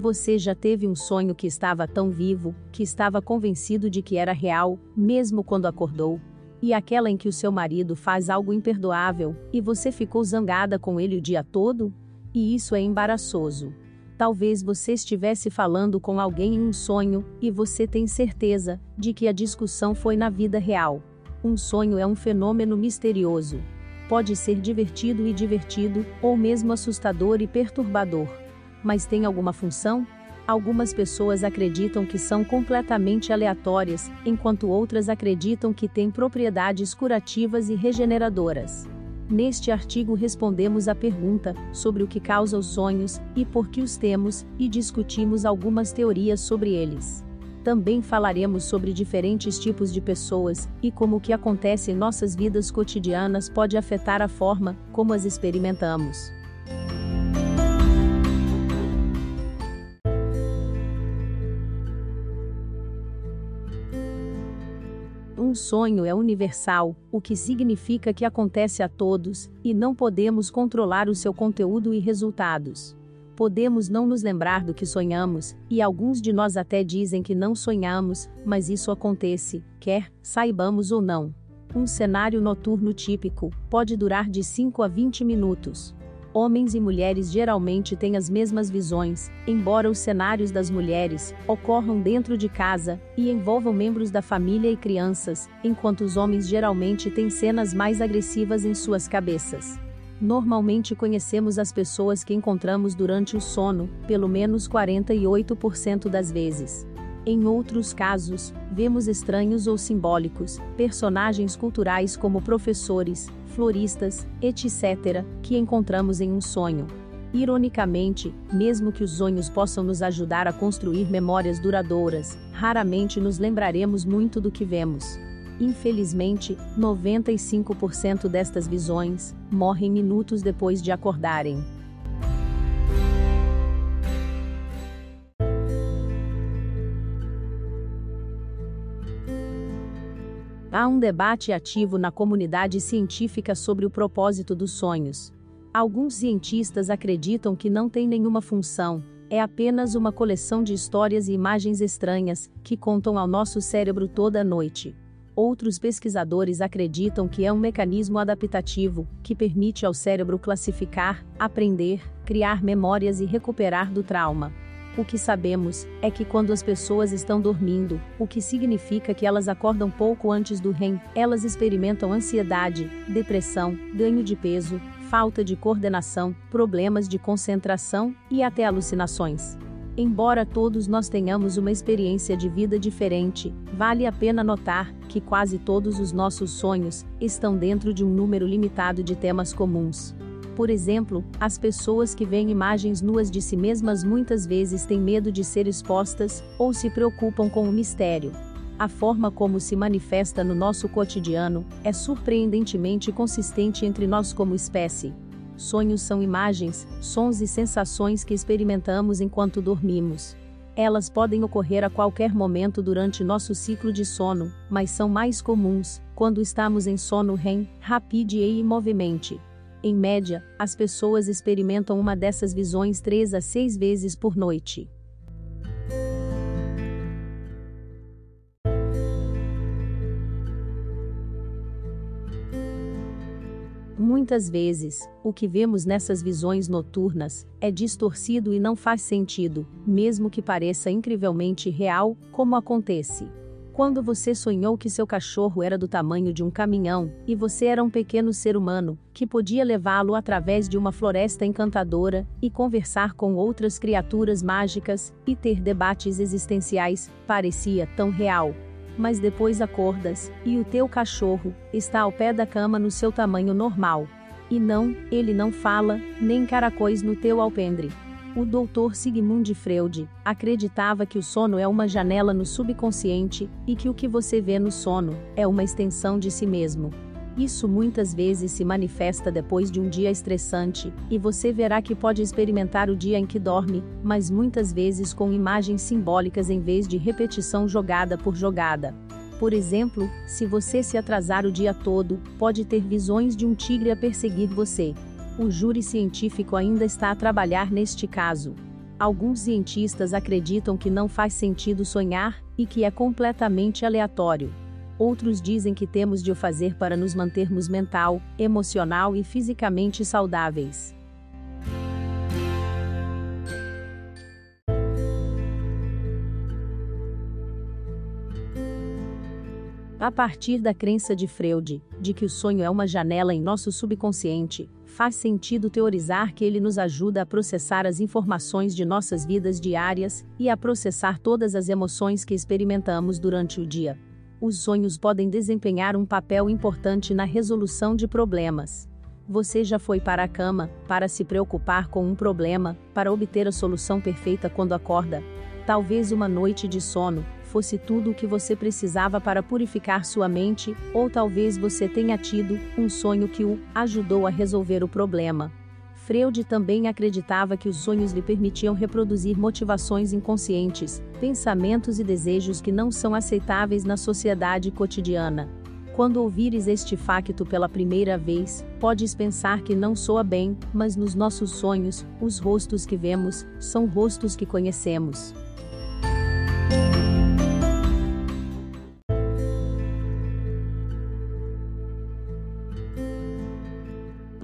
Você já teve um sonho que estava tão vivo, que estava convencido de que era real, mesmo quando acordou? E aquela em que o seu marido faz algo imperdoável, e você ficou zangada com ele o dia todo? E isso é embaraçoso. Talvez você estivesse falando com alguém em um sonho, e você tem certeza de que a discussão foi na vida real. Um sonho é um fenômeno misterioso. Pode ser divertido e divertido, ou mesmo assustador e perturbador. Mas tem alguma função? Algumas pessoas acreditam que são completamente aleatórias, enquanto outras acreditam que têm propriedades curativas e regeneradoras. Neste artigo respondemos à pergunta sobre o que causa os sonhos e por que os temos, e discutimos algumas teorias sobre eles. Também falaremos sobre diferentes tipos de pessoas e como o que acontece em nossas vidas cotidianas pode afetar a forma como as experimentamos. Um sonho é universal, o que significa que acontece a todos, e não podemos controlar o seu conteúdo e resultados. Podemos não nos lembrar do que sonhamos, e alguns de nós até dizem que não sonhamos, mas isso acontece, quer saibamos ou não. Um cenário noturno típico pode durar de 5 a 20 minutos. Homens e mulheres geralmente têm as mesmas visões, embora os cenários das mulheres ocorram dentro de casa e envolvam membros da família e crianças, enquanto os homens geralmente têm cenas mais agressivas em suas cabeças. Normalmente conhecemos as pessoas que encontramos durante o sono, pelo menos 48% das vezes. Em outros casos, vemos estranhos ou simbólicos, personagens culturais como professores, floristas, etc., que encontramos em um sonho. Ironicamente, mesmo que os sonhos possam nos ajudar a construir memórias duradouras, raramente nos lembraremos muito do que vemos. Infelizmente, 95% destas visões morrem minutos depois de acordarem. Há um debate ativo na comunidade científica sobre o propósito dos sonhos. Alguns cientistas acreditam que não tem nenhuma função, é apenas uma coleção de histórias e imagens estranhas que contam ao nosso cérebro toda a noite. Outros pesquisadores acreditam que é um mecanismo adaptativo que permite ao cérebro classificar, aprender, criar memórias e recuperar do trauma. O que sabemos é que quando as pessoas estão dormindo, o que significa que elas acordam pouco antes do REM, elas experimentam ansiedade, depressão, ganho de peso, falta de coordenação, problemas de concentração e até alucinações. Embora todos nós tenhamos uma experiência de vida diferente, vale a pena notar que quase todos os nossos sonhos estão dentro de um número limitado de temas comuns. Por exemplo, as pessoas que veem imagens nuas de si mesmas muitas vezes têm medo de ser expostas, ou se preocupam com o mistério. A forma como se manifesta no nosso cotidiano é surpreendentemente consistente entre nós como espécie. Sonhos são imagens, sons e sensações que experimentamos enquanto dormimos. Elas podem ocorrer a qualquer momento durante nosso ciclo de sono, mas são mais comuns quando estamos em sono REM, rapide e imovemente. Em média, as pessoas experimentam uma dessas visões três a seis vezes por noite. Muitas vezes, o que vemos nessas visões noturnas é distorcido e não faz sentido, mesmo que pareça incrivelmente real, como acontece. Quando você sonhou que seu cachorro era do tamanho de um caminhão, e você era um pequeno ser humano, que podia levá-lo através de uma floresta encantadora, e conversar com outras criaturas mágicas, e ter debates existenciais, parecia tão real. Mas depois acordas, e o teu cachorro está ao pé da cama no seu tamanho normal. E não, ele não fala, nem caracóis no teu alpendre. O doutor Sigmund Freud acreditava que o sono é uma janela no subconsciente e que o que você vê no sono é uma extensão de si mesmo. Isso muitas vezes se manifesta depois de um dia estressante, e você verá que pode experimentar o dia em que dorme, mas muitas vezes com imagens simbólicas em vez de repetição jogada por jogada. Por exemplo, se você se atrasar o dia todo, pode ter visões de um tigre a perseguir você, o júri científico ainda está a trabalhar neste caso. Alguns cientistas acreditam que não faz sentido sonhar e que é completamente aleatório. Outros dizem que temos de o fazer para nos mantermos mental, emocional e fisicamente saudáveis. A partir da crença de Freud, de que o sonho é uma janela em nosso subconsciente, faz sentido teorizar que ele nos ajuda a processar as informações de nossas vidas diárias e a processar todas as emoções que experimentamos durante o dia. Os sonhos podem desempenhar um papel importante na resolução de problemas. Você já foi para a cama para se preocupar com um problema, para obter a solução perfeita quando acorda? Talvez uma noite de sono, fosse tudo o que você precisava para purificar sua mente, ou talvez você tenha tido um sonho que o ajudou a resolver o problema. Freud também acreditava que os sonhos lhe permitiam reproduzir motivações inconscientes, pensamentos e desejos que não são aceitáveis na sociedade cotidiana. Quando ouvires este facto pela primeira vez, podes pensar que não soa bem, mas nos nossos sonhos, os rostos que vemos, são rostos que conhecemos.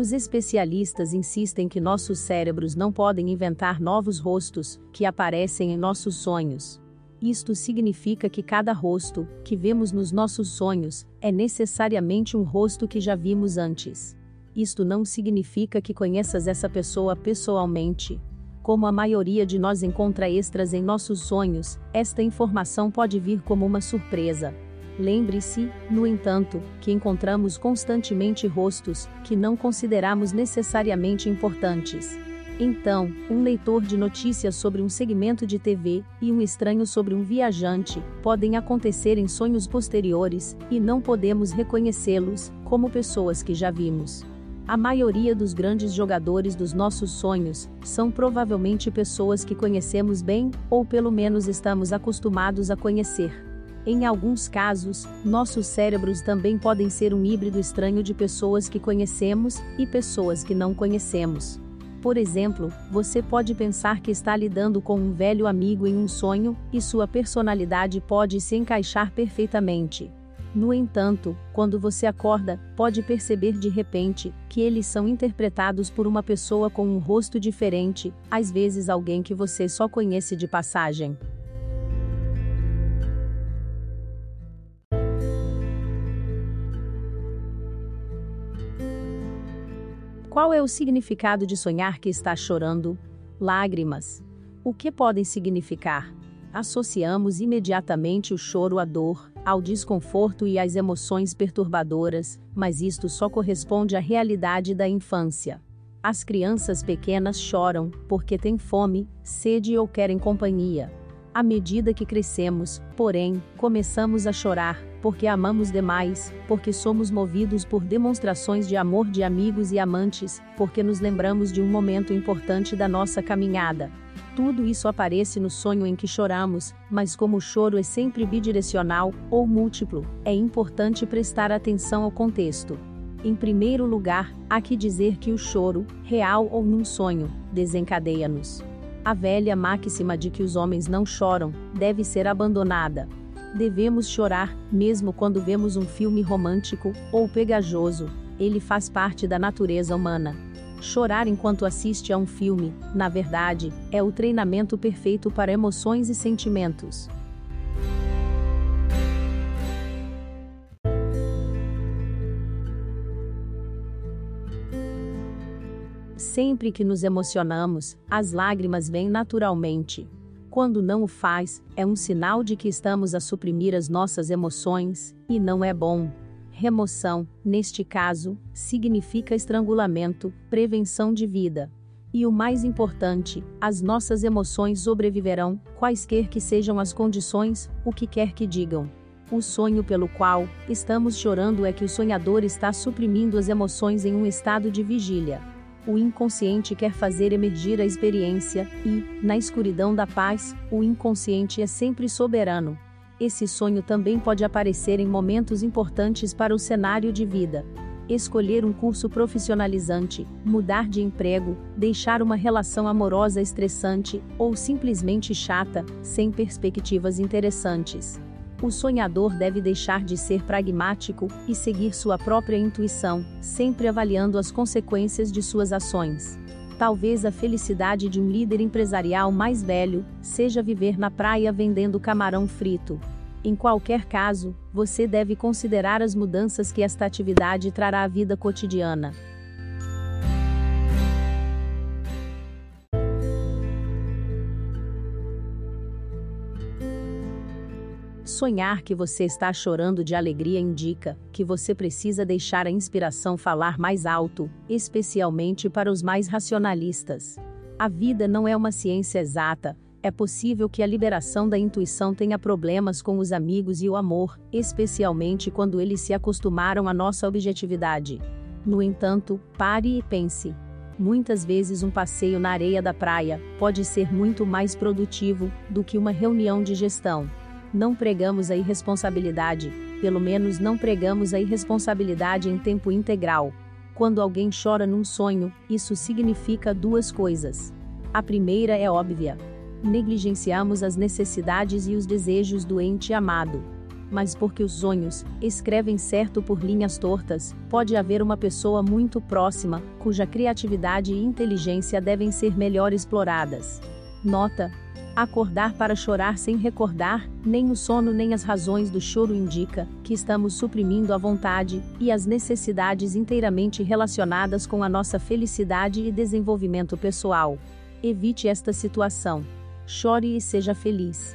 Os especialistas insistem que nossos cérebros não podem inventar novos rostos, que aparecem em nossos sonhos. Isto significa que cada rosto, que vemos nos nossos sonhos, é necessariamente um rosto que já vimos antes. Isto não significa que conheças essa pessoa pessoalmente. Como a maioria de nós encontra extras em nossos sonhos, esta informação pode vir como uma surpresa. Lembre-se, no entanto, que encontramos constantemente rostos que não consideramos necessariamente importantes. Então, um leitor de notícias sobre um segmento de TV e um estranho sobre um viajante podem acontecer em sonhos posteriores, e não podemos reconhecê-los como pessoas que já vimos. A maioria dos grandes jogadores dos nossos sonhos são provavelmente pessoas que conhecemos bem, ou pelo menos estamos acostumados a conhecer. Em alguns casos, nossos cérebros também podem ser um híbrido estranho de pessoas que conhecemos e pessoas que não conhecemos. Por exemplo, você pode pensar que está lidando com um velho amigo em um sonho, e sua personalidade pode se encaixar perfeitamente. No entanto, quando você acorda, pode perceber de repente que eles são interpretados por uma pessoa com um rosto diferente, às vezes alguém que você só conhece de passagem. Qual é o significado de sonhar que está chorando? Lágrimas. O que podem significar? Associamos imediatamente o choro à dor, ao desconforto e às emoções perturbadoras, mas isto só corresponde à realidade da infância. As crianças pequenas choram porque têm fome, sede ou querem companhia. À medida que crescemos, porém, começamos a chorar, porque amamos demais, porque somos movidos por demonstrações de amor de amigos e amantes, porque nos lembramos de um momento importante da nossa caminhada. Tudo isso aparece no sonho em que choramos, mas como o choro é sempre bidirecional, ou múltiplo, é importante prestar atenção ao contexto. Em primeiro lugar, há que dizer que o choro, real ou num sonho, desencadeia-nos. A velha máxima de que os homens não choram deve ser abandonada. Devemos chorar, mesmo quando vemos um filme romântico ou pegajoso. Ele faz parte da natureza humana. Chorar enquanto assiste a um filme, na verdade, é o treinamento perfeito para emoções e sentimentos. Sempre que nos emocionamos, as lágrimas vêm naturalmente. Quando não o faz, é um sinal de que estamos a suprimir as nossas emoções, e não é bom. Remoção, neste caso, significa estrangulamento, prevenção de vida. E o mais importante, as nossas emoções sobreviverão, quaisquer que sejam as condições, o que quer que digam. O sonho pelo qual estamos chorando é que o sonhador está suprimindo as emoções em um estado de vigília o inconsciente quer fazer emergir a experiência, e, na escuridão da paz, o inconsciente é sempre soberano. Esse sonho também pode aparecer em momentos importantes para o cenário de vida. escolher um curso profissionalizante, mudar de emprego, deixar uma relação amorosa estressante ou simplesmente chata, sem perspectivas interessantes. O sonhador deve deixar de ser pragmático e seguir sua própria intuição, sempre avaliando as consequências de suas ações. Talvez a felicidade de um líder empresarial mais velho seja viver na praia vendendo camarão frito. Em qualquer caso, você deve considerar as mudanças que esta atividade trará à vida cotidiana. Sonhar que você está chorando de alegria indica que você precisa deixar a inspiração falar mais alto, especialmente para os mais racionalistas. A vida não é uma ciência exata, é possível que a liberação da intuição tenha problemas com os amigos e o amor, especialmente quando eles se acostumaram à nossa objetividade. No entanto, pare e pense. Muitas vezes um passeio na areia da praia pode ser muito mais produtivo do que uma reunião de gestão. Não pregamos a irresponsabilidade, pelo menos não pregamos a irresponsabilidade em tempo integral. Quando alguém chora num sonho, isso significa duas coisas. A primeira é óbvia negligenciamos as necessidades e os desejos do ente amado. Mas porque os sonhos escrevem certo por linhas tortas, pode haver uma pessoa muito próxima, cuja criatividade e inteligência devem ser melhor exploradas. Nota: Acordar para chorar sem recordar, nem o sono nem as razões do choro indica que estamos suprimindo a vontade e as necessidades inteiramente relacionadas com a nossa felicidade e desenvolvimento pessoal. Evite esta situação. Chore e seja feliz.